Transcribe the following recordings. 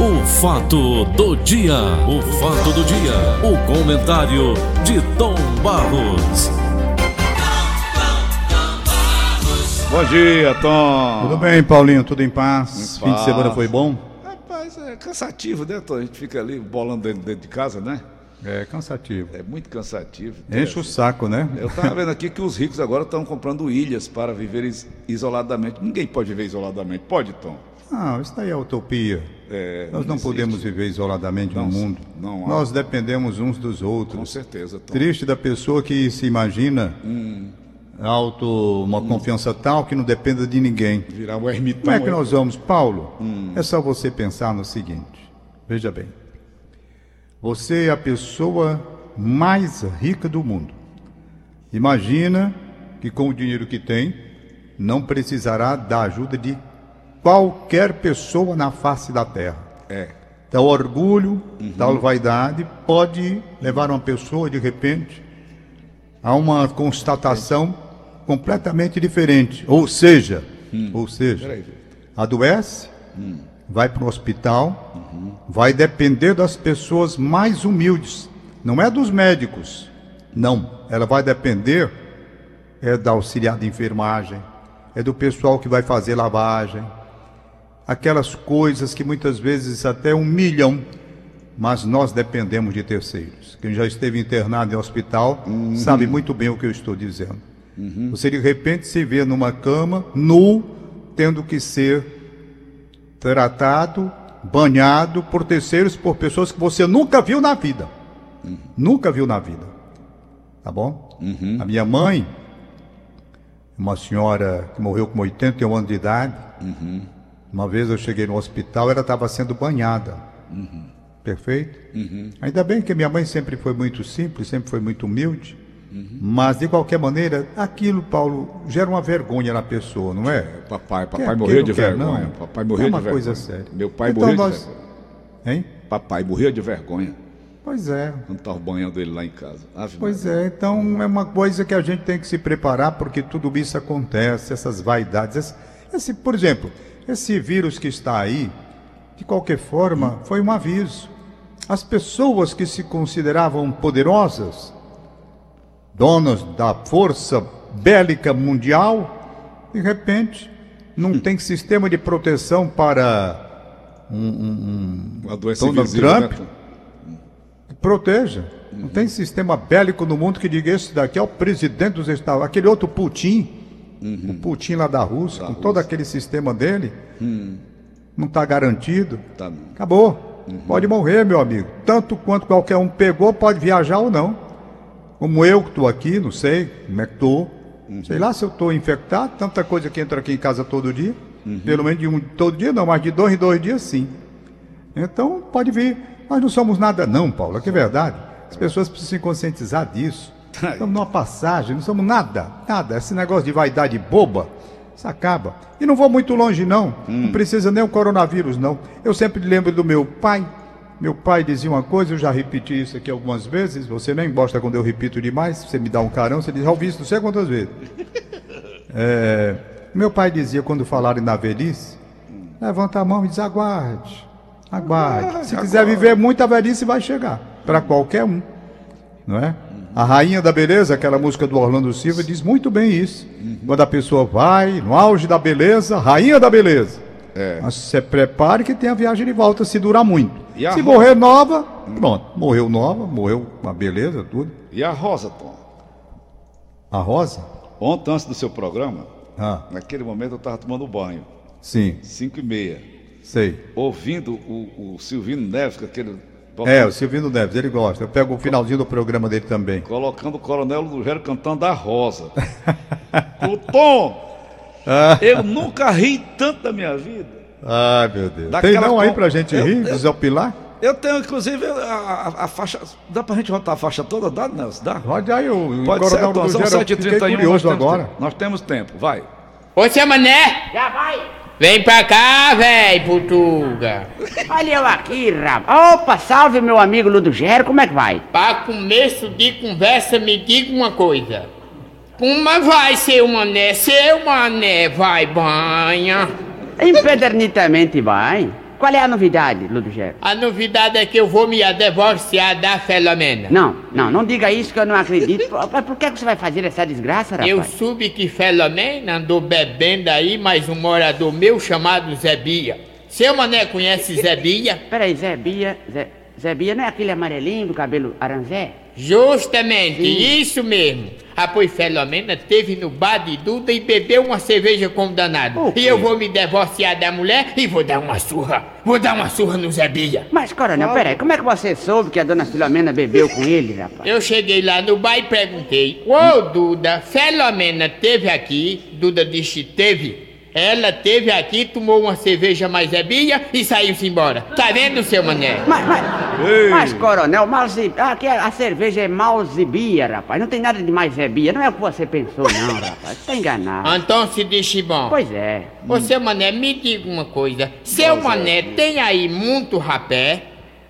O fato do dia, o fato do dia, o comentário de Tom Barros. Bom dia, Tom. Tudo bem, Paulinho? Tudo em paz? Em Fim de semana foi bom? Rapaz, é cansativo, né, Tom? A gente fica ali bolando dentro, dentro de casa, né? É cansativo. É muito cansativo. Enche o saco, né? Eu tava vendo aqui que os ricos agora estão comprando ilhas para viver is- isoladamente. Ninguém pode viver isoladamente. Pode, Tom? Não, isso daí é utopia. É, Nós não existe. podemos viver isoladamente no Não, mundo. não há. Nós dependemos uns dos Com outros. certeza, Tom. Triste da pessoa que se imagina Hum. alto, uma confiança tal que não dependa de ninguém. Virar um ermitão. Como é que nós vamos, Paulo? Hum. É só você pensar no seguinte. Veja bem. Você é a pessoa mais rica do mundo. Imagina que com o dinheiro que tem, não precisará da ajuda de qualquer pessoa na face da terra. É. Tal orgulho, Uhum. tal vaidade pode levar uma pessoa, de repente, a uma constatação completamente diferente. Ou seja, ou seja, Hum. Peraí, Vitor. adoece, Hum. vai para o hospital, Uhum. vai depender das pessoas mais humildes, não é dos médicos, não. Ela vai depender é da auxiliar de enfermagem, é do pessoal que vai fazer lavagem, aquelas coisas que muitas vezes até humilham, mas nós dependemos de terceiros. Quem já esteve internado em hospital sabe muito bem o que eu estou dizendo. Você de repente se vê numa cama, nu, tendo que ser tratado, banhado por terceiros, por pessoas que você nunca viu na vida. Nunca viu na vida. Tá bom? A minha mãe, uma senhora que morreu com 81 anos de idade, uma vez eu cheguei no hospital, ela estava sendo banhada. Perfeito? Ainda bem que minha mãe sempre foi muito simples, sempre foi muito humilde. Mas, de qualquer maneira, aquilo, Paulo, gera uma vergonha na pessoa, não é? Papai, Quer papai morreu de quer, vergonha. não. Papai É morreu uma de vergonha. coisa séria. Meu pai Então morreu nós- de vergonha. Hein? Papai morreu de vergonha Pois é. quando estava banhando ele lá em casa. Ave Pois Maria. é, então é uma coisa que a gente tem que se preparar porque tudo isso acontece, essas vaidades. Esse, esse, por exemplo, esse vírus que está aí, de qualquer forma, foi um aviso. As pessoas que se consideravam poderosas, donas da força bélica mundial, de repente não tem sistema de proteção para Uma doença Donald invisível, Trump? né, que proteja. Não tem sistema bélico no mundo que diga esse daqui é o presidente dos Estados. Aquele outro Putin, o Putin lá da Rússia, com todo aquele sistema dele, não está garantido. Tá. Acabou. Pode morrer, meu amigo. Tanto quanto qualquer um pegou, pode viajar ou não. Como eu que estou aqui, não sei como é que estou. Sei lá se eu estou infectado, tanta coisa que entra aqui em casa todo dia. Pelo menos de um todo dia, não, mas de dois em dois dias sim. Então pode vir. Nós não somos nada, não, Paulo, é que é verdade. As pessoas precisam se conscientizar disso. Estamos numa passagem, não somos nada, nada. Esse negócio de vaidade boba, isso acaba. E não vou muito longe, não. Não precisa nem o coronavírus, não. Eu sempre lembro do meu pai. Meu pai dizia uma coisa, eu já repeti isso aqui algumas vezes. Você nem gosta quando eu repito demais. Você me dá um carão, você diz, já ouvi isso não sei quantas vezes. É, meu pai dizia, quando falarem na velhice, levanta a mão e diz, aguarde, aguarde. Se quiser viver muito, a velhice vai chegar, para qualquer um, não é? A Rainha da Beleza, aquela música do Orlando Silva, diz muito bem isso. Quando a pessoa vai, no auge da beleza, Rainha da Beleza. É. Mas se prepare que tem a viagem de volta, se durar muito. E se roda? morrer nova, pronto. Morreu nova, morreu uma beleza, tudo. E a Rosa, Tom? A Rosa? Ontem, antes do seu programa, Ah, naquele momento eu estava tomando banho, sim, 5 e meia, sei. ouvindo o, o Silvino Neves, aquele. É, o Silvino Neves, ele gosta. Eu pego o finalzinho do programa dele também. Colocando o Coronel do Gero cantando a Rosa. o Tom! Ah. Eu nunca ri tanto da minha vida. Ai, meu Deus. Daquela Tem não aí pra gente Eu- rir, eu- desopilar? Eu tenho, inclusive, a, a- a faixa. Dá pra gente botar a faixa toda? Dá, Nelson? Dá? Pode aí, o, Pode ser, Tom. São Gero, eu fiquei 7h31. Nós temos, agora. tempo. nós temos tempo, vai. Ô, seu Mané! Já vai! Vem pra cá, véi, Portuga! Olha eu aqui, rapaz. Opa, salve meu amigo Ludo Gero, como é que vai? Pra começo de conversa, me diga uma coisa. Como vai, seu Mané? Seu Mané vai banha. Empedernitamente vai. Qual é a novidade, Ludogero? A novidade é que eu vou me divorciar da Filomena. Não, não, não diga isso que eu não acredito. Por, por que você vai fazer essa desgraça, rapaz? Eu soube que Filomena andou bebendo aí mais um morador meu chamado Zé Bia. Seu mané conhece Zé Bia? Peraí, Zé Bia, Zé, Zé Bia não é aquele amarelinho do cabelo aranzé? Justamente, isso mesmo. A pois Filomena teve no bar de Duda e bebeu uma cerveja com o danado. E eu vou me divorciar da mulher e vou dar uma surra. Vou dar uma surra no Zé Bia. Mas, coronel, peraí, como é que você soube que a dona Filomena bebeu com ele, rapaz? Eu cheguei lá no bar e perguntei: Ô Duda, Filomena teve aqui? Duda disse: teve. Ela teve aqui, tomou uma cerveja mais Zebinha e saiu-se embora. Tá vendo, seu mané? Mas, mas, mas coronel, malzi... aqui a, a cerveja é malzibia, rapaz. Não tem nada de mais zebia. Não é o que você pensou, não, rapaz. Você tá enganado. Então se disse bom. Pois é. Ô, seu mané, me diga uma coisa. Seu mané tem aí muito rapé?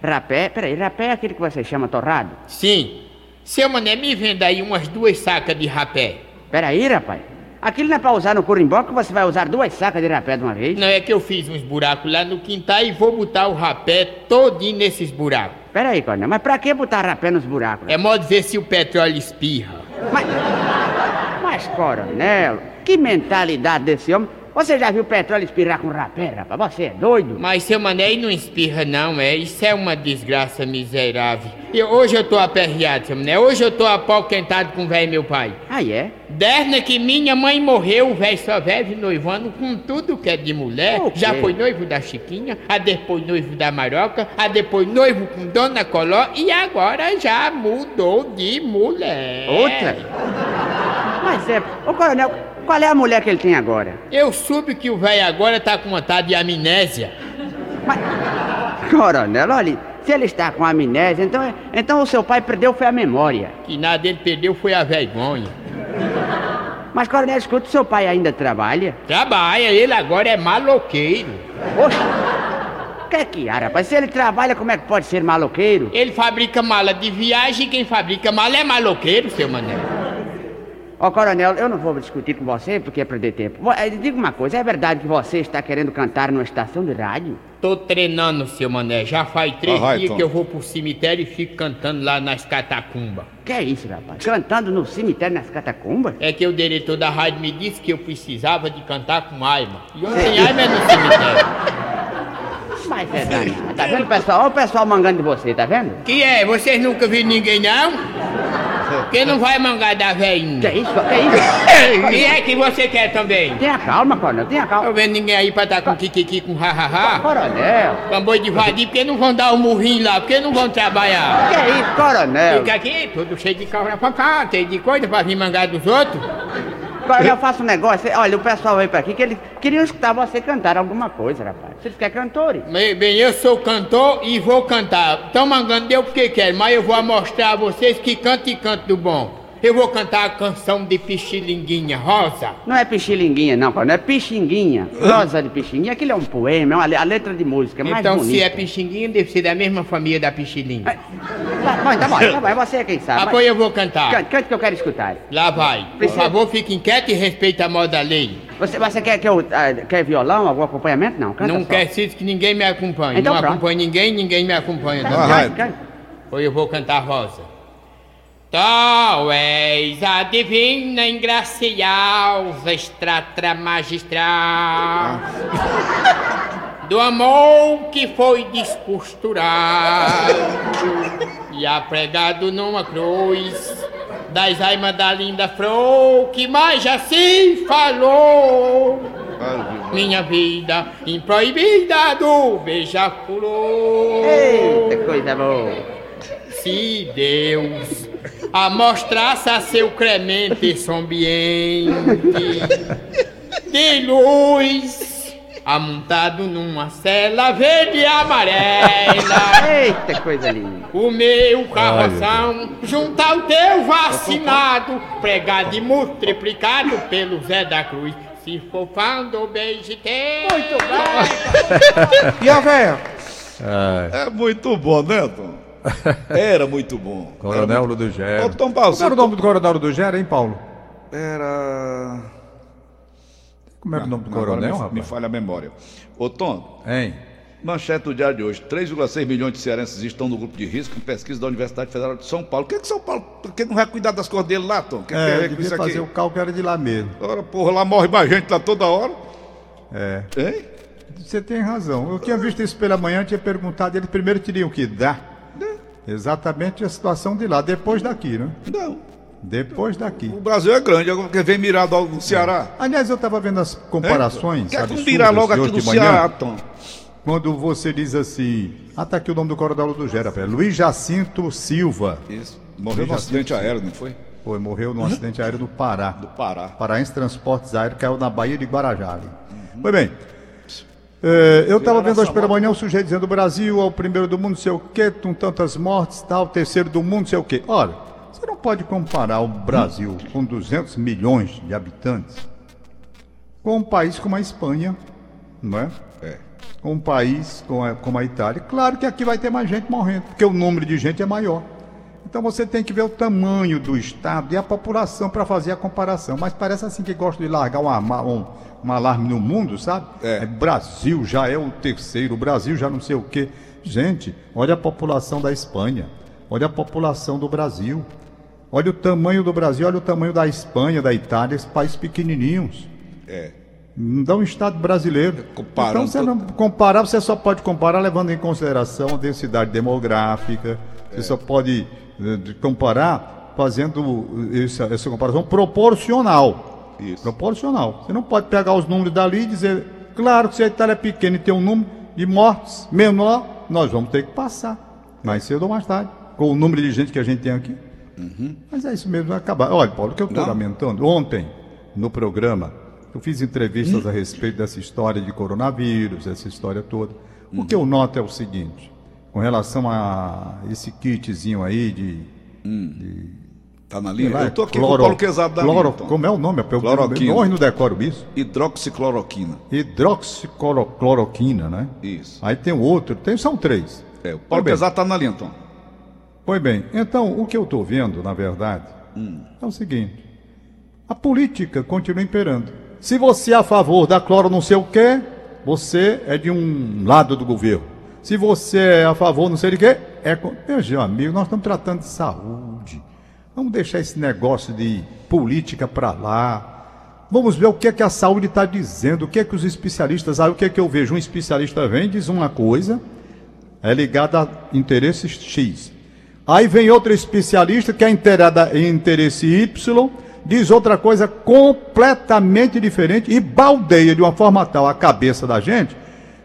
Rapé, peraí, rapé é aquele que você chama torrado? Sim. Seu mané, me venda aí umas duas sacas de rapé. Peraí, rapaz. Aquilo não é pra usar no curimbó que você vai usar duas sacas de rapé de uma vez? Não é que eu fiz uns buracos lá no quintal e vou botar o rapé todinho nesses buracos. Peraí, coronel, mas pra que botar rapé nos buracos? É modo ver se o petróleo espirra. Mas, mas, coronel, que mentalidade desse homem. Você já viu petróleo espirrar com rapé, rapaz? Você é doido? Mas seu mané não espirra não, é? Isso é uma desgraça miserável. E hoje eu tô aperreado, seu mané. Hoje eu tô apoquentado com o velho meu pai. Ah, é? Desde que minha mãe morreu, o velho só vive noivando com tudo que é de mulher. Já foi noivo da Chiquinha, a depois noivo da Maroca, a depois noivo com Dona Coló e agora já mudou de mulher. Outra? Mas é. Ô, coronel, qual é a mulher que ele tem agora? Eu soube que o velho agora tá com vontade de amnésia. Mas. Coronel, olha, se ele está com amnésia, então, é- então o seu pai perdeu foi a memória. Que nada ele perdeu foi a vergonha. Mas, coronel, escuta, o seu pai ainda trabalha? Trabalha, ele agora é maloqueiro. Oxe! O que é que há, rapaz? Se ele trabalha, como é que pode ser maloqueiro? Ele fabrica mala de viagem e quem fabrica mala é maloqueiro, seu mané. Ó, coronel, eu não vou discutir com você porque é perder tempo. Eh, Diga uma coisa, é verdade que você está querendo cantar numa estação de rádio? Tô treinando, seu mané. Já faz três Ah, dias que eu vou pro cemitério e fico cantando lá nas catacumbas. Que é isso, rapaz? Cantando no cemitério nas catacumbas? É que o diretor da rádio me disse que eu precisava de cantar com Aima. E ontem Aima é no cemitério. Mas é danado. Tá vendo, pessoal? Olha o pessoal mangando de você, tá vendo? Que é? Vocês nunca viram ninguém, não? Quem não vai mangar da Que velhinha? é isso? Que isso? E é que você quer também? Tenha calma, coronel, tenha Tô calma. vendo ninguém aí pra estar com kikiki, com ha-ha-ha. Coronel, Com boi de vadia, porque não vão dar o murrinho lá, porque não vão trabalhar. que é isso, coronel? Fica aqui, tudo cheio de carro pra cá, cheio de coisa pra vir mangar dos outros. Coronel, faça um negócio. Olha, o pessoal veio pra aqui que eles queriam escutar você cantar alguma coisa, rapaz. Vocês querem cantores? Bem, bem, eu sou cantor e vou cantar. Estão mangando deu porque quer, mas eu vou mostrar a vocês que canto e canto do bom. Eu vou cantar a canção de Pichilinguinha Rosa. Não é pichilinguinha, não, coronel. É pixinguinha. Rosa de pixinguinha. Aquilo é um poema, é uma a letra de música. é mais então, bonita. se é Pixinguinha, deve ser da mesma família da Pichilinha. Tá bom, tá bom, tá bom. É você quem sabe. Apoio eu vou cantar. Cante, cante que eu quero escutar. Lá vai. Por Precisa- favor, fiquem quietos e respeitem a moda da lei. Você, você quer que eu. ah, quer violão, algum acompanhamento? Não, canta não só. preciso que ninguém me acompanhe. Então não pronto. acompanho ninguém, ninguém me acompanha. Não. vai. cante. Ou eu vou cantar Rosa. Tu és a divina ingraciosa estratra magistral do amor que foi descosturado e apregado numa cruz das aimas da linda flor que mais já se falou. Minha vida improibida do beija-flor. Eita, coisa boa. Se Deus amostrasse a seu cremente esse ambiente de luz, amontado numa cela verde e amarela, Eita, coisa linda. o meu carroção junto ao teu vacinado, pregado e multiplicado pelo Zé da Cruz. Se for fã do beijo teu, muito bem. E a véia? É muito bom, né, Tom? Era muito bom. Coronel muito... Gero. Ô, Tom Paulo, Como era o nome do coronel do Gero, hein, Paulo? Era... Como era o nome do coronel, me, me rapaz? falha a memória. Ô, Tom, Hein? Manchete do diário de hoje: 3,6 milhões de cearenses estão no grupo de risco em pesquisa da Universidade Federal de São Paulo. O que, é que São Paulo. Por que não vai cuidar das cores dele lá, Tom? Que, É, que devia fazer aqui? o cálculo era de lá mesmo. Ora, porra, lá morre mais gente lá toda hora. É. Hein? Você tem razão. Eu tinha visto isso pela manhã, tinha perguntado, eles primeiro teriam que dar exatamente a situação de lá, depois daqui, né? Não. Depois daqui. O Brasil é grande, agora quer ver mirar logo no Ceará. Aliás, eu estava vendo as comparações. Quer absurdas mirar logo aqui manhã, Ceará, Tom. Quando você diz assim. Ah, tá aqui o nome do coronel do Gera, pera. Luiz Jacinto Silva. Isso. Morreu num acidente aéreo, não foi? Foi, morreu num acidente aéreo no Pará. Do Pará. Paraense Transportes Aéreos caiu na Bahia de Guarajá. ali. Pois bem. É, eu estava vendo hoje pela manhã um sujeito dizendo o Brasil é o primeiro do mundo, sei o quê, com tantas mortes, tal, terceiro do mundo, sei o quê. Olha, você não pode comparar o Brasil com 200 milhões de habitantes com um país como a Espanha, não é? É. Com um país como a, como a Itália. Claro que aqui vai ter mais gente morrendo, porque o número de gente é maior. Então você tem que ver o tamanho do Estado e a população para fazer a comparação. Mas parece assim que gosta de largar um, ama- um- um alarme no mundo, sabe? É. Brasil já é o terceiro, o Brasil já não sei o quê. Gente, olha a população da Espanha, olha a população do Brasil. Olha o tamanho do Brasil, olha o tamanho da Espanha, da Itália, esses países pequenininhos. É. Não dá um Estado brasileiro. Comparando então, você não comparar, você só pode comparar levando em consideração a densidade demográfica. Você só pode eh, comparar fazendo essa, essa comparação proporcional. Isso. Proporcional. Você não pode pegar os números dali e dizer, claro que se a Itália é pequena e tem um número de mortes menor, nós vamos ter que passar. Mais cedo ou mais tarde. Com o número de gente que a gente tem aqui. Mas é isso mesmo, vai acabar. Olha, Paulo, o que eu estou lamentando, ontem, no programa, eu fiz entrevistas a respeito dessa história de coronavírus, essa história toda. O que eu noto é o seguinte, com relação a esse kitzinho aí de. Tá na linha? lá, Eu tô aqui cloro- com o Paulo Quezado da cloro- linha. Como é o nome? Eu, Cloroquina. hoje não decoro isso. Hidroxicloroquina. Hidroxicloroquina, né? Isso. Aí tem o outro, tem, são três. É, o Paulo Pois bem. Quezado tá na linha, Tom. Pois bem, então o que eu estou vendo, na verdade, é o seguinte: a política continua imperando. Se você é a favor da cloro não sei o quê, você é de um lado do governo. Se você é a favor não sei de quê, é. Meu amigo, nós estamos tratando de saúde. Vamos deixar esse negócio de política para lá. Vamos ver o que é que a saúde está dizendo, o que é que os especialistas. Aí o que é que eu vejo? Um especialista vem diz uma coisa, é ligada a interesses X. Aí vem outro especialista que é inteirada em interesse Y, diz outra coisa completamente diferente e baldeia de uma forma tal a cabeça da gente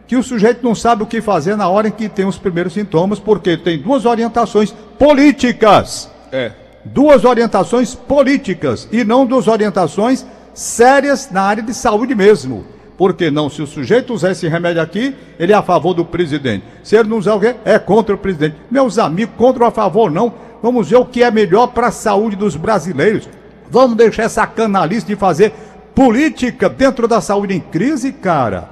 que o sujeito não sabe o que fazer na hora em que tem os primeiros sintomas, porque tem duas orientações políticas. É. Duas orientações políticas e não duas orientações sérias na área de saúde mesmo. Porque não, se o sujeito usar esse remédio aqui, ele é a favor do presidente. Se ele não usar o quê? É contra o presidente. Meus amigos, contra ou a favor não. Vamos ver o que é melhor para a saúde dos brasileiros. Vamos deixar essa canalice de fazer política dentro da saúde em crise, cara.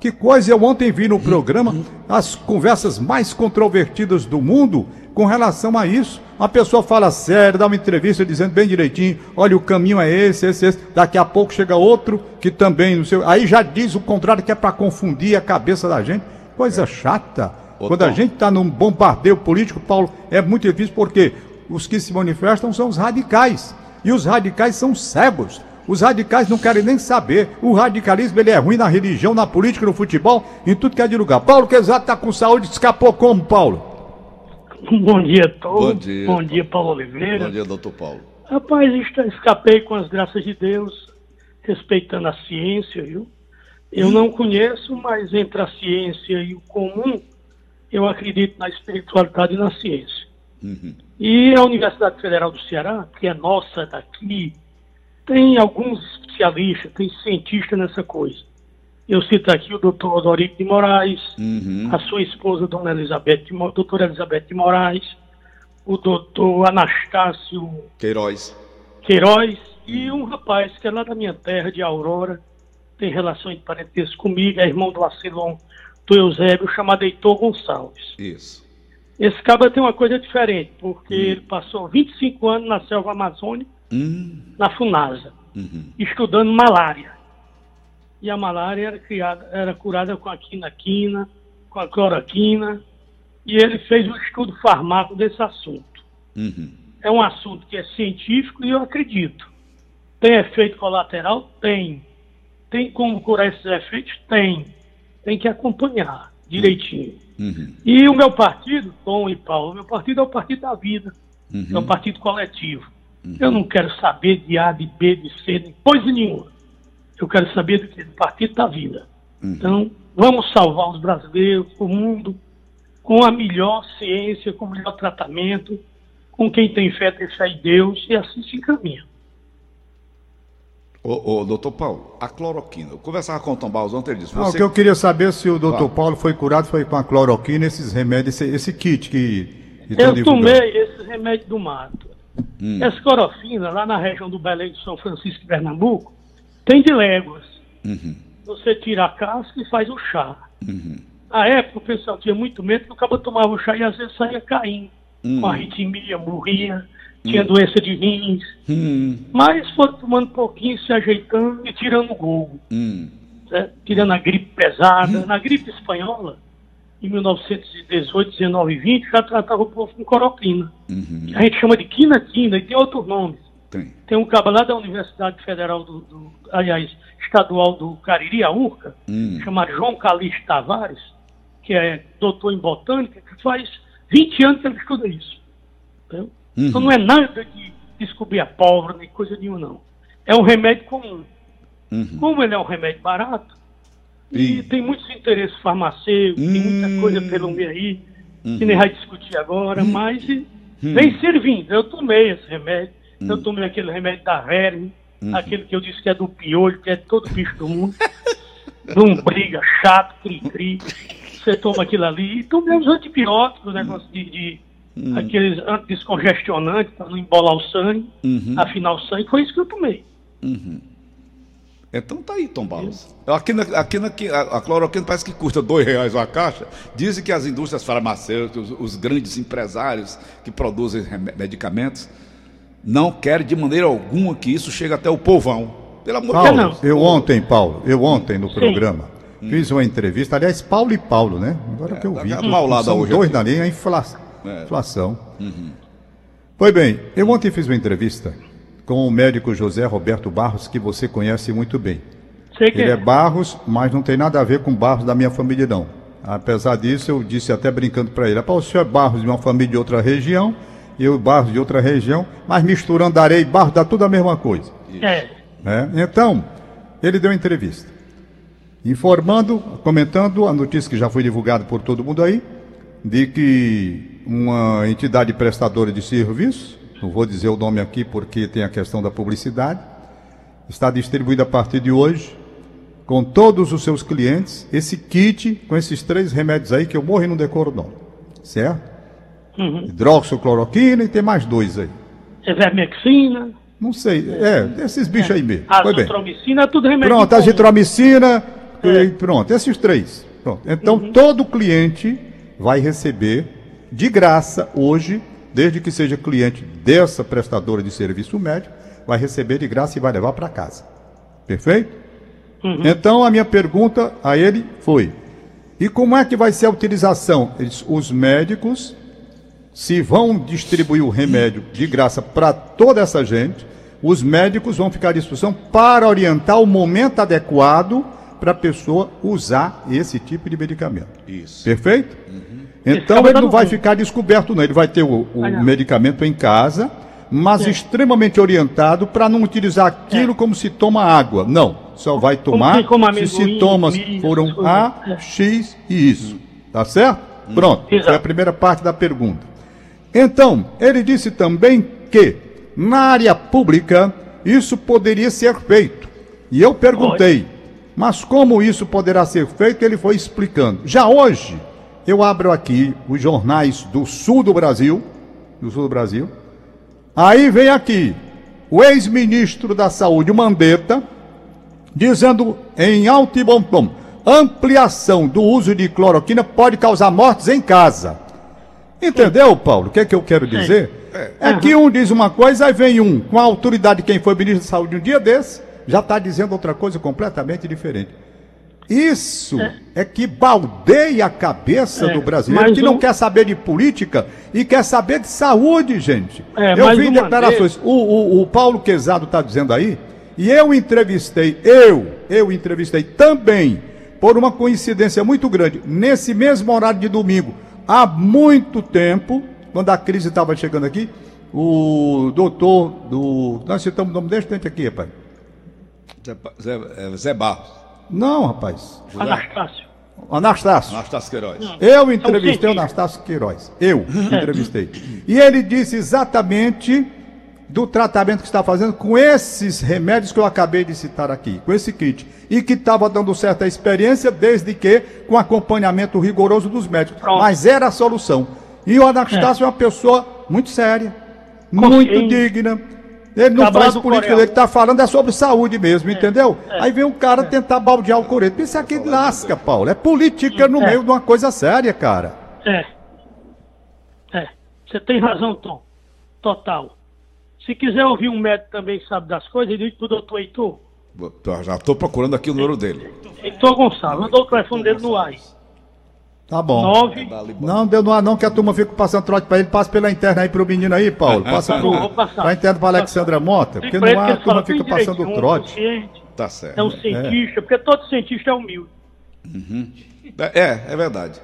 Que coisa, eu ontem vi no programa as conversas mais controvertidas do mundo com relação a isso. Uma pessoa fala sério, dá uma entrevista dizendo bem direitinho, olha, o caminho é esse, esse, esse. Daqui a pouco chega outro que também, não sei, aí já diz o contrário, que é para confundir a cabeça da gente. Coisa chata. Ô, Quando a Tom. gente está num bombardeio político, Paulo, é muito difícil porque os que se manifestam são os radicais. E os radicais são cegos. Os radicais não querem nem saber. O radicalismo ele é ruim na religião, na política, no futebol, em tudo que é de lugar. Paulo Quezado está com saúde, escapou como, Paulo? Bom dia a todos. Bom dia. Bom dia, Paulo Oliveira. Bom dia, doutor Paulo. Rapaz, escapei com as graças de Deus, respeitando a ciência, viu? Eu não conheço, mas entre a ciência e o comum, eu acredito na espiritualidade e na ciência. E a Universidade Federal do Ceará, que é nossa daqui, tem alguns especialistas, tem cientistas nessa coisa. Eu cito aqui o doutor Odorico de Moraes, a sua esposa, dona Elizabeth, de doutora Elizabeth de Moraes, o doutor Anastácio Queiroz. Queiroz e um rapaz que é lá da minha terra, de Aurora, tem relação de parentesco comigo, é irmão do Acilon, do Eusébio, chamado Heitor Gonçalves. Isso. Esse cabra tem uma coisa diferente, porque ele passou 25 anos na selva amazônica, Hum. na FUNASA, Uhum. estudando malária. E a malária era, criada, era curada com a quina-quina, com a cloroquina, e ele fez um estudo farmáco desse assunto. Uhum. É um assunto que é científico e eu acredito. Tem efeito colateral? Tem. Tem como curar esses efeitos? Tem. Tem que acompanhar direitinho. Uhum. E o meu partido, Tom e Paulo, o meu partido é o partido da vida. Uhum. É um partido coletivo. Eu não quero saber de A, de B, de C, de coisa nenhuma. Eu quero saber do que? Do partido da vida. Então, vamos salvar os brasileiros, o mundo, com a melhor ciência, com o melhor tratamento, com quem tem fé, tem fé em Deus, e assim se encaminha. Ô, ô, doutor Paulo, a cloroquina. Eu conversava com o Tom Barros ontem, ele disse. Ah, o Você... que eu queria saber se o doutor Fala. Paulo foi curado foi com a cloroquina, esses remédios, esse, esse kit que, que Eu divulgando. tomei esse remédio do mato. Essa clorofina, lá na região do Belém de São Francisco, Pernambuco, tem de léguas. Você tira a casca e faz o chá. Na época, o pessoal tinha muito medo que o cabo tomava o chá e às vezes saía caindo. Com arritmia, morria, tinha doença de rins. Hum, Mas foi tomando pouquinho, se ajeitando e tirando o gol. hum, né? tirando a gripe pesada. Na gripe espanhola, em 1918, 19 e 20, já tratava o povo com cloroquina. uhum. A gente chama de quina-quina e tem outros nomes. Tem. Tem um cabo lá da Universidade Federal, do, do- aliás, estadual do Cariri, a URCA, Hum. chamado João Calixto Tavares, que é doutor em botânica, que faz 20 anos que ele estuda isso. Entendeu? Então não é nada de descobrir a pólvora, nem coisa nenhuma, não. É um remédio comum. Como ele é um remédio barato, e Ih. tem muitos interesses farmacêuticos, tem muita coisa pelo meio aí, que nem vai discutir agora, mas e, vem servindo. Eu tomei esse remédio, eu tomei aquele remédio da verme, aquele que eu disse que é do piolho, que é de todo bicho do mundo, de um briga chato, cri-cri. Você toma aquilo ali, e tomei os antibióticos, negócio de, de aqueles antidescongestionantes para não embolar o sangue, afinar o sangue, foi isso que eu tomei. Então tá aí, Tom Barros. Aqui, na, aqui, na, aqui a, cloroquina parece que custa dois reais a caixa. Dizem que as indústrias farmacêuticas, os, os grandes empresários que produzem medicamentos, não querem de maneira alguma que isso chegue até o povão. Pelo amor de Paulo, Deus. eu ontem, Paulo, eu ontem no Sim. programa fiz uma entrevista, aliás, Paulo e Paulo, né? Agora que eu vi. tá maulada São hoje dois aqui. na linha, infla... É. inflação. Pois bem, eu ontem fiz uma entrevista com o médico José Roberto Barros, que você conhece muito bem. Sei que Ele é. é Barros, mas não tem nada a ver com Barros da minha família, não. Apesar disso, eu disse até brincando para ele: "Pá, o senhor é Barros de uma família de outra região, eu Barros de outra região, mas misturando areia e Barros dá tudo a mesma coisa. É. né? Então, ele deu entrevista, informando, comentando a notícia que já foi divulgada por todo mundo aí, de que uma entidade prestadora de serviço, não vou dizer o nome aqui porque tem a questão da publicidade, está distribuída a partir de hoje, com todos os seus clientes, esse kit com esses três remédios aí que eu morro e não decoro o nome. Certo? Hidroxicloroquina e tem mais dois aí. Evermexina, Não sei, é, esses bichos aí mesmo. Azitromicina, tudo remédio Pronto, azitromicina, É. pronto, esses três. Pronto. Então todo cliente vai receber de graça hoje, desde que seja cliente dessa prestadora de serviço médico, vai receber de graça e vai levar para casa. Perfeito? Então a minha pergunta a ele foi: e como é que vai ser a utilização? Os médicos se vão distribuir o remédio de graça para toda essa gente, os médicos vão ficar à disposição para orientar o momento adequado para a pessoa usar esse tipo de medicamento. Isso. Perfeito? Então acaba ele não vai ficar descoberto, não. Ele vai ter o, o Ah, medicamento em casa, mas É. extremamente orientado para não utilizar aquilo como se toma água. Não. Só vai tomar quem come se sintomas milho, foram A. É. X e isso. Tá certo? Pronto. Foi a Exato. primeira parte da pergunta. Então, ele disse também que na área pública isso poderia ser feito. E eu perguntei, mas como isso poderá ser feito? Ele foi explicando. Já hoje, eu abro aqui os jornais do sul do Brasil, do sul do Brasil. Aí vem aqui o ex-ministro da Saúde, Mandetta, dizendo em alto e bom tom: ampliação do uso de cloroquina pode causar mortes em casa. Entendeu, Paulo? O que é que eu quero dizer? É que um diz uma coisa, aí vem um, com a autoridade de quem foi ministro da Saúde um dia desse, já está dizendo outra coisa completamente diferente. Isso é, que baldeia a cabeça É, do brasileiro que não um- quer saber de política e quer saber de saúde, gente. É, eu vi declarações. O, o, o Paulo Quezado está dizendo aí, e eu entrevistei, eu, eu entrevistei também, por uma coincidência muito grande, nesse mesmo horário de domingo, há muito tempo, quando a crise estava chegando aqui, o doutor do. Nós citamos o nome desse gente aqui, rapaz. Zé, Zé, é, Zé Barros. Não, rapaz. José Anastácio. Anastácio. Anastácio Queiroz. Eu entrevistei o. Anastácio Queiroz. Eu entrevistei. E ele disse exatamente do tratamento que está fazendo com esses remédios que eu acabei de citar aqui, com esse kit. E que estava dando certa experiência, desde que com acompanhamento rigoroso dos médicos. Pronto. Mas era a solução. E o Anastácio é, uma pessoa muito séria, muito digna. Ele não Trabalha faz política, ele está falando é sobre saúde mesmo, entendeu? Aí vem um cara tentar baldear o coreto. Isso aqui lasca, Paulo. É política no É. meio de uma coisa séria, cara. É. É. Você tem razão, Tom. Total. Se quiser ouvir um médico também que sabe das coisas, ligue pro doutor Heitor. Já estou procurando aqui o número dele. Heitor Gonçalves. Mandou o telefone dele no ar. Tá bom. 9. Não, deu no ar não, que a turma fica passando trote pra ele. Passa pela interna aí pro menino aí, Paulo. Passa pro, Vou passar. pra interna pra Alexandra Mota. Porque no ele ar a ele turma fica passando direitinho, trote. Tá certo. É um cientista, porque todo cientista é humilde. É, é, é verdade.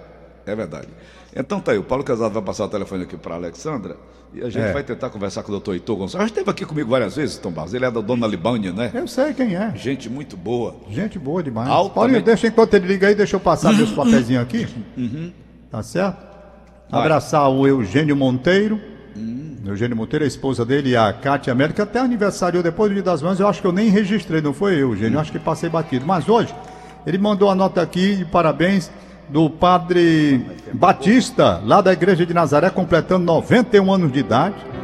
É verdade. Então tá aí, o Paulo Casado vai passar o telefone aqui para Alexandra e a gente É. vai tentar conversar com o doutor Heitor Gonçalves. Esteve aqui comigo várias vezes, Tom Barros. Ele é da Dona Libânia, né? Eu sei quem é. Gente muito boa. Gente boa demais. Altamente. Paulinho, deixa enquanto ele liga aí, deixa eu passar meus papeizinhos aqui. Tá certo? Abraçar o Eugênio Monteiro. Eugênio Monteiro, a esposa dele, e a Cátia América, até aniversário depois do Dia das Mães, eu acho que eu nem registrei, não foi eu, Eugênio, eu acho que passei batido. Mas hoje, ele mandou a nota aqui de parabéns do padre Batista, lá da Igreja de Nazaré, completando 91 anos de idade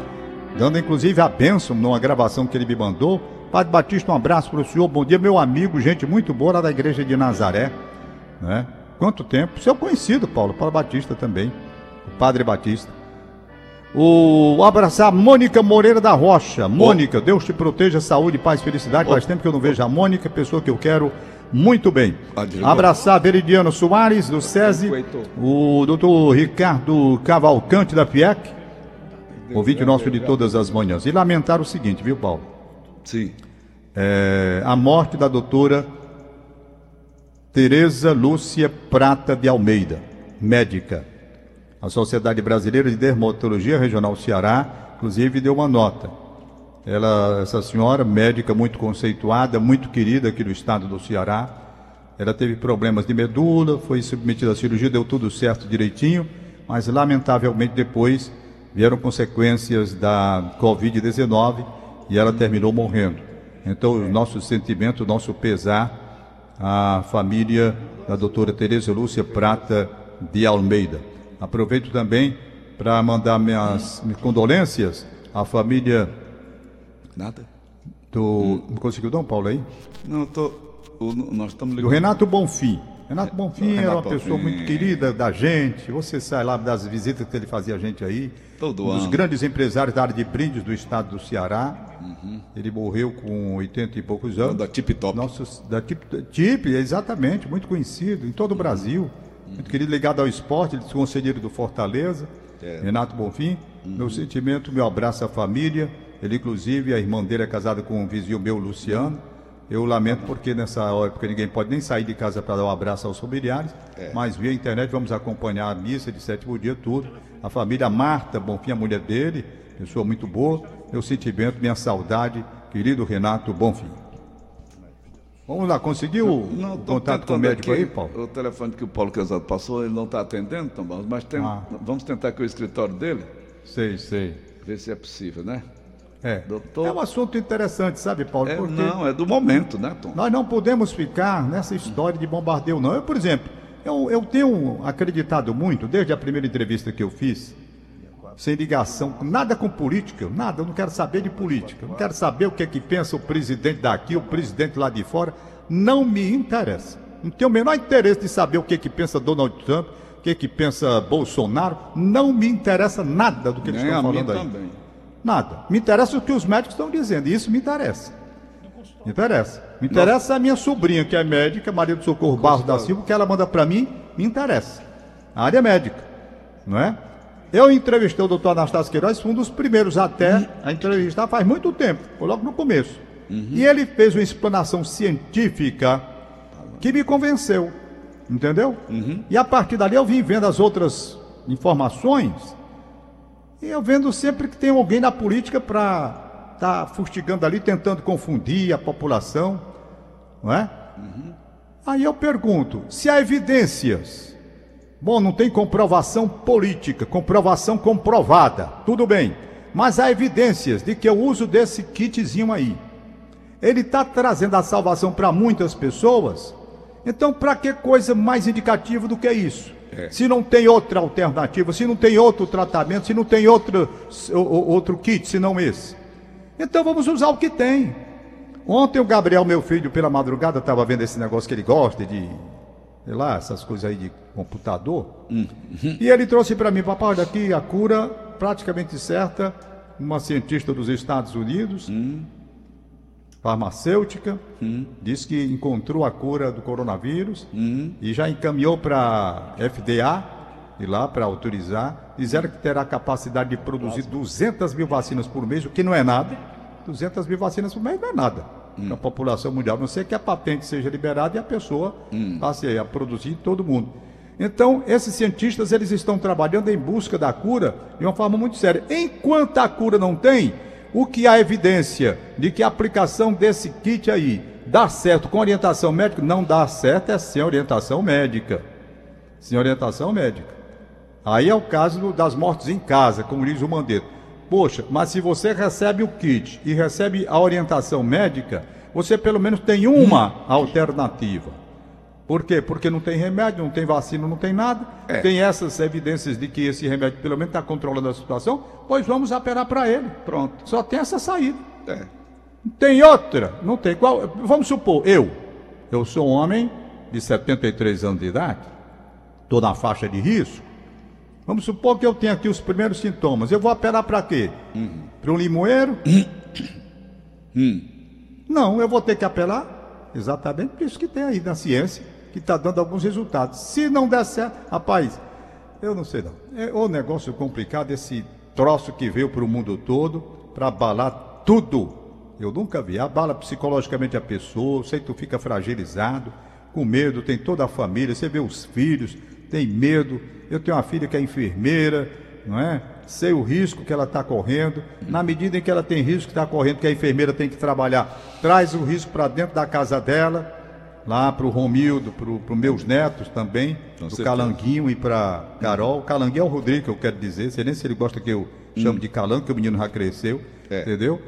dando inclusive a bênção numa gravação que ele me mandou. Padre Batista, um abraço para o senhor, bom dia, meu amigo, gente muito boa lá da igreja de Nazaré. Né? Quanto tempo? Seu conhecido, Paulo, Paulo Batista também, o Padre Batista. O abraçar Mônica Moreira da Rocha. Mônica, Deus te proteja, saúde, paz, felicidade. Faz tempo que eu não vejo a Mônica, pessoa que eu quero muito bem. Abraçar Veridiano Soares, do SESI, o doutor Ricardo Cavalcante da FIEC, ouvinte nosso de todas as manhãs. E lamentar o seguinte, viu, Paulo? Sim. É, a morte da doutora Tereza Lúcia Prata de Almeida, médica. A Sociedade Brasileira de Dermatologia Regional Ceará, inclusive, deu uma nota. Ela, essa senhora, médica muito conceituada, muito querida aqui do estado do Ceará, ela teve problemas de medula, foi submetida à cirurgia, deu tudo certo direitinho, mas lamentavelmente depois vieram consequências da Covid-19 e ela terminou morrendo. Então, o nosso sentimento, o nosso pesar à família da doutora Tereza Lúcia Prata de Almeida. Aproveito também para mandar minhas condolências à família Nada? do. Não conseguiu, Dom Paulo aí? Não, tô. o- nós estamos Do ligando. Renato Bonfim. Renato Bonfim Renato era uma Bonfim. pessoa muito querida da gente. Você sai lá das visitas que ele fazia a gente aí. Todo um dos ano. grandes empresários da área de brindes do estado do Ceará. Ele morreu com 80 e poucos anos. Da Tip Top. Nossos, da Tip, Tip, exatamente, muito conhecido em todo o Brasil. Muito querido, ligado ao esporte, ele conselheiro do Fortaleza, Renato Bonfim. Meu sentimento, meu abraço à família. Ele, inclusive, a irmã dele é casada com um vizinho meu, Luciano. Eu lamento porque nessa época ninguém pode nem sair de casa para dar um abraço aos familiares, mas via internet vamos acompanhar a missa de sétimo dia, tudo. A família Marta Bonfim, a mulher dele, pessoa muito boa. Meu sentimento, minha saudade, querido Renato Bonfim. Vamos lá, conseguiu Não, o tô contato com o médico aí, Paulo? O telefone que o Paulo Casado passou, ele não está atendendo, Tom Barros, mas tem- Ah. vamos tentar aqui o escritório dele, Sei, sei. ver se é possível, né? É. Doutor- é um assunto interessante, sabe, Paulo? É, não, é do momento, né, Tom? nós não podemos ficar nessa história de bombardeio, não. Eu, por exemplo, eu, eu tenho acreditado muito, desde a primeira entrevista que eu fiz, sem ligação, nada com política, nada, eu não quero saber de política. Eu não quero saber o que é que pensa o presidente daqui, o presidente lá de fora. Não me interessa. Não tenho o menor interesse de saber o que é que pensa Donald Trump, o que é que pensa Bolsonaro. Não me interessa nada do que eles Nem estão falando aí. também. Nada. Me interessa o que os médicos estão dizendo, e isso me interessa. Me interessa. Me interessa a minha sobrinha, que é médica, Maria do Socorro Barros da Silva, que ela manda para mim, me interessa. A área médica, não é? Eu entrevistei o doutor Anastácio Queiroz, fui um dos primeiros até a entrevistar faz muito tempo, foi logo no começo. E ele fez uma explanação científica que me convenceu, entendeu? E a partir dali eu vim vendo as outras informações e eu vendo sempre que tem alguém na política para estar tá fustigando ali, tentando confundir a população, não é? Aí eu pergunto, se há evidências, bom, não tem comprovação política, comprovação comprovada, tudo bem, mas há evidências de que o uso desse kitzinho aí, ele está trazendo a salvação para muitas pessoas, então para que coisa mais indicativa do que isso? Se não tem outra alternativa, se não tem outro tratamento, se não tem outro, outro kit, senão esse. Então vamos usar o que tem. Ontem o Gabriel, meu filho, pela madrugada, estava vendo esse negócio que ele gosta de, sei lá, essas coisas aí de computador. E ele trouxe para mim, papai, olha aqui a cura praticamente certa, uma cientista dos Estados Unidos, farmacêutica, disse que encontrou a cura do coronavírus e já encaminhou para FDA, e lá para autorizar. Disseram que terá capacidade de produzir 200 mil vacinas por mês, o que não é nada. 200 mil vacinas por mês não é nada. A população mundial, a não ser que a patente seja liberada e a pessoa passe a produzir em todo mundo. Então, esses cientistas eles estão trabalhando em busca da cura de uma forma muito séria. Enquanto a cura não tem, o que há evidência de que a aplicação desse kit aí dá certo com orientação médica, não dá certo é sem orientação médica. Sem orientação médica. Aí é o caso do- das mortes em casa, como diz o Mandetta. Poxa, mas se você recebe o kit e recebe a orientação médica, você pelo menos tem uma alternativa. Por quê? Porque não tem remédio, não tem vacina, não tem nada. Tem essas evidências de que esse remédio pelo menos está controlando a situação, pois vamos apelar para ele. Pronto. Só tem essa saída. É. Tem outra? Não tem. Qual? Vamos supor, eu. Eu sou um homem de 73 anos de idade, estou na faixa de risco. Vamos supor que eu tenho aqui os primeiros sintomas. Eu vou apelar para quê? Para um limoeiro? Não, eu vou ter que apelar exatamente por isso que tem aí na ciência, que está dando alguns resultados. Se não der certo, rapaz, eu não sei não. É o negócio complicado, esse troço que veio para o mundo todo para abalar tudo. Eu nunca vi. Abala psicologicamente a pessoa, sei que tu fica fragilizado, com medo, tem toda a família, você vê os filhos, tem medo. Eu tenho uma filha que é enfermeira, não é? Sei o risco que ela está correndo. Na medida em que ela tem risco que está correndo, que a enfermeira tem que trabalhar, traz o risco para dentro da casa dela, lá para o Romildo, para os meus netos também, para o. Calanguinho e para Carol. Calanguinho é o Rodrigo, que eu quero dizer, sei nem se ele gosta que eu chamo de Calango, que o menino já cresceu, É. entendeu?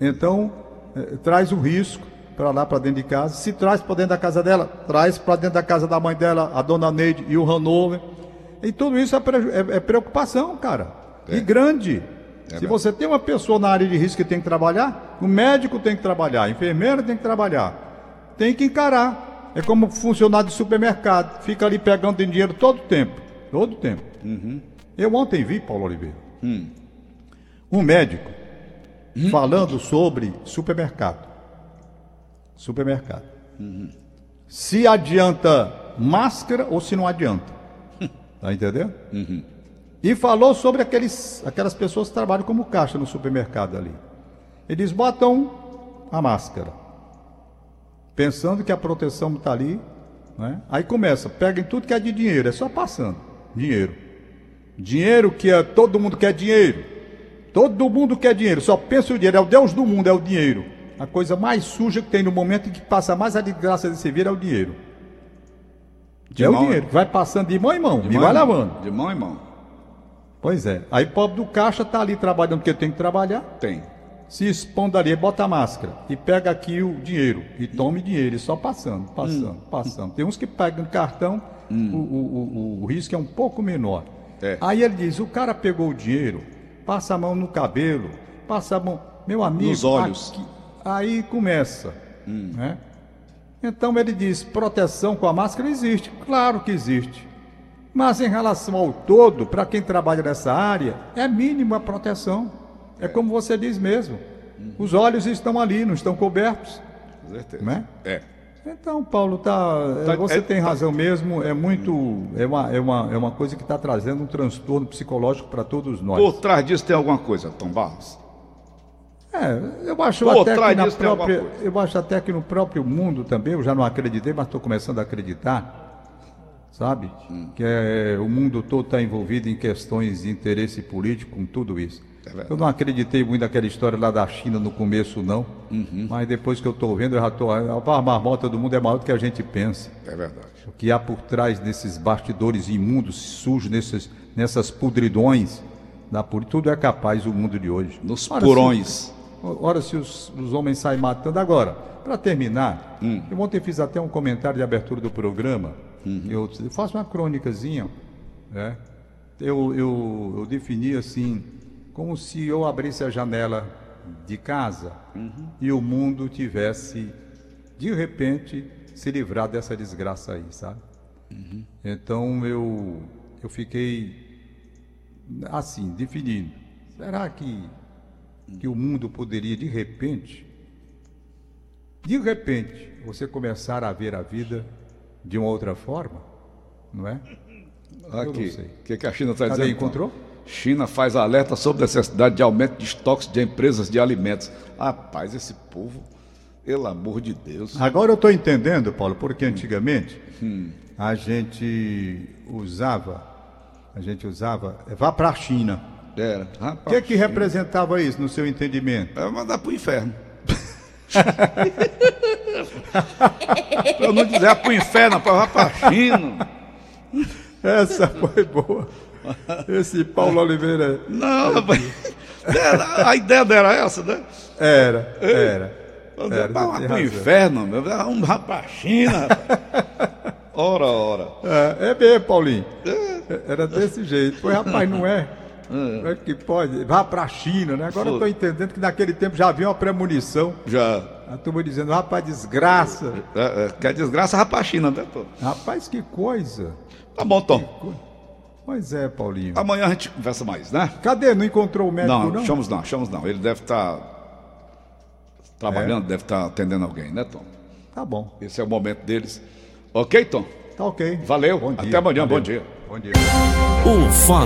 Então, eh, traz o risco para lá, para dentro de casa. Se traz para dentro da casa dela, traz para dentro da casa da mãe dela, a dona Neide e o Hanover. E tudo isso é, é- é preocupação, cara. E grande. Se você tem uma pessoa na área de risco que tem que trabalhar, o médico tem que trabalhar, a enfermeira tem que trabalhar. Tem que encarar. É como funcionário de supermercado. Fica ali pegando dinheiro todo tempo. Todo tempo. Eu ontem vi, Paulo Oliveira, um médico falando sobre supermercado. Supermercado. Se adianta máscara ou se não adianta. Tá entendendo? E falou sobre aqueles, aquelas pessoas que trabalham como caixa no supermercado ali. Eles botam a máscara, pensando que a proteção está ali. Né? Aí começa, peguem tudo que é de dinheiro, é só passando. Dinheiro. Dinheiro que é, todo mundo quer dinheiro. Todo mundo quer dinheiro, só pensa o dinheiro, é o Deus do mundo, é o dinheiro. A coisa mais suja que tem no momento em que passa mais a desgraça de se vir é o dinheiro. De é mão- o dinheiro, que vai passando de mão em mão, De e mão vai em lavando. De mão em mão. Pois é. Aí pobre do caixa tá ali trabalhando porque tem que trabalhar, Tem. Se expondo ali, bota a máscara e pega aqui o dinheiro e tome dinheiro, e só passando, passando, Hum. passando. Tem uns que pegam cartão, o, o, o, o risco é um pouco menor. É. Aí ele diz: o cara pegou o dinheiro, passa a mão no cabelo, passa a mão, meu amigo, Nos olhos. aqui- aí começa, Hum. né? Então ele diz: proteção com a máscara existe, claro que existe. Mas em relação ao todo, para quem trabalha nessa área, é mínima a proteção. É como você diz mesmo. Os olhos estão ali, não estão cobertos. com certeza. Né? É. Então, Paulo, tá, Tá- você é- tem tá- razão mesmo. É muito. É uma, é uma, é uma coisa que está trazendo um transtorno psicológico para todos nós. Por trás disso tem alguma coisa, Tom Barros? É, eu acho Por até que na própria, eu acho até que no próprio mundo também, eu já não acreditei, mas estou começando a acreditar, sabe? Hum. Que é, o mundo todo está envolvido em questões de interesse político com tudo isso. É eu não acreditei muito naquela história lá da China no começo, não. Uhum. Mas depois que eu estou vendo, eu já estou. A marmota do mundo é maior do que a gente pensa. É verdade. O que há por trás desses bastidores imundos, sujos, nesses, nessas podridões da política, tudo é capaz o mundo de hoje. Nos Ora, se- porões. Ora, se os, os homens saem matando. Agora, para terminar, Hum. eu ontem fiz até um comentário de abertura do programa. Uhum. Eu, eu faço uma crônicazinha. Né? Eu, eu, eu defini assim, como se eu abrisse a janela de casa Uhum. e o mundo tivesse, de repente, se livrado dessa desgraça aí, sabe? Uhum. Então eu, eu fiquei assim, definindo. Será que, que o mundo poderia, de repente, de repente, você começar a ver a vida de uma outra forma? Não é? Eu Aqui. não sei. O que, que a China está dizendo? Tom? Encontrou? China faz alerta sobre a necessidade de aumento de estoques de empresas de alimentos. Rapaz, esse povo, pelo amor de Deus. Agora eu estou entendendo, Paulo, porque antigamente a gente usava, a gente usava, é, vá para a China. Era. O que, que representava isso no seu entendimento? É mandar pro inferno. pra não dizer pro inferno, pra pra China. Essa foi boa. Esse Paulo Oliveira Não, rapaz. Era- A ideia dela era essa, né? era, era. Era, pro razão. inferno, meu. Vamos lá pra China, rapaz. Ora, ora. É, é mesmo, Paulinho. Era desse jeito. Foi, rapaz, não é? Como é que pode? Vá para a China, né? Agora eu estou entendendo que naquele tempo já havia uma premonição. Já. A turma dizendo, rapaz, desgraça. É, é, que a desgraça pra China, né, Tom? Rapaz, que coisa. Tá bom, Tom. Pois é, Paulinho. Amanhã a gente conversa mais, né? Cadê? Não encontrou o médico, Não, não? achamos não, achamos não. Ele deve estar trabalhando, deve estar atendendo alguém, né, Tom? Tá bom. Esse é o momento deles. Ok, Tom? Tá ok. Valeu. Bom dia. Até amanhã, Valeu. bom dia. Bom dia. O fato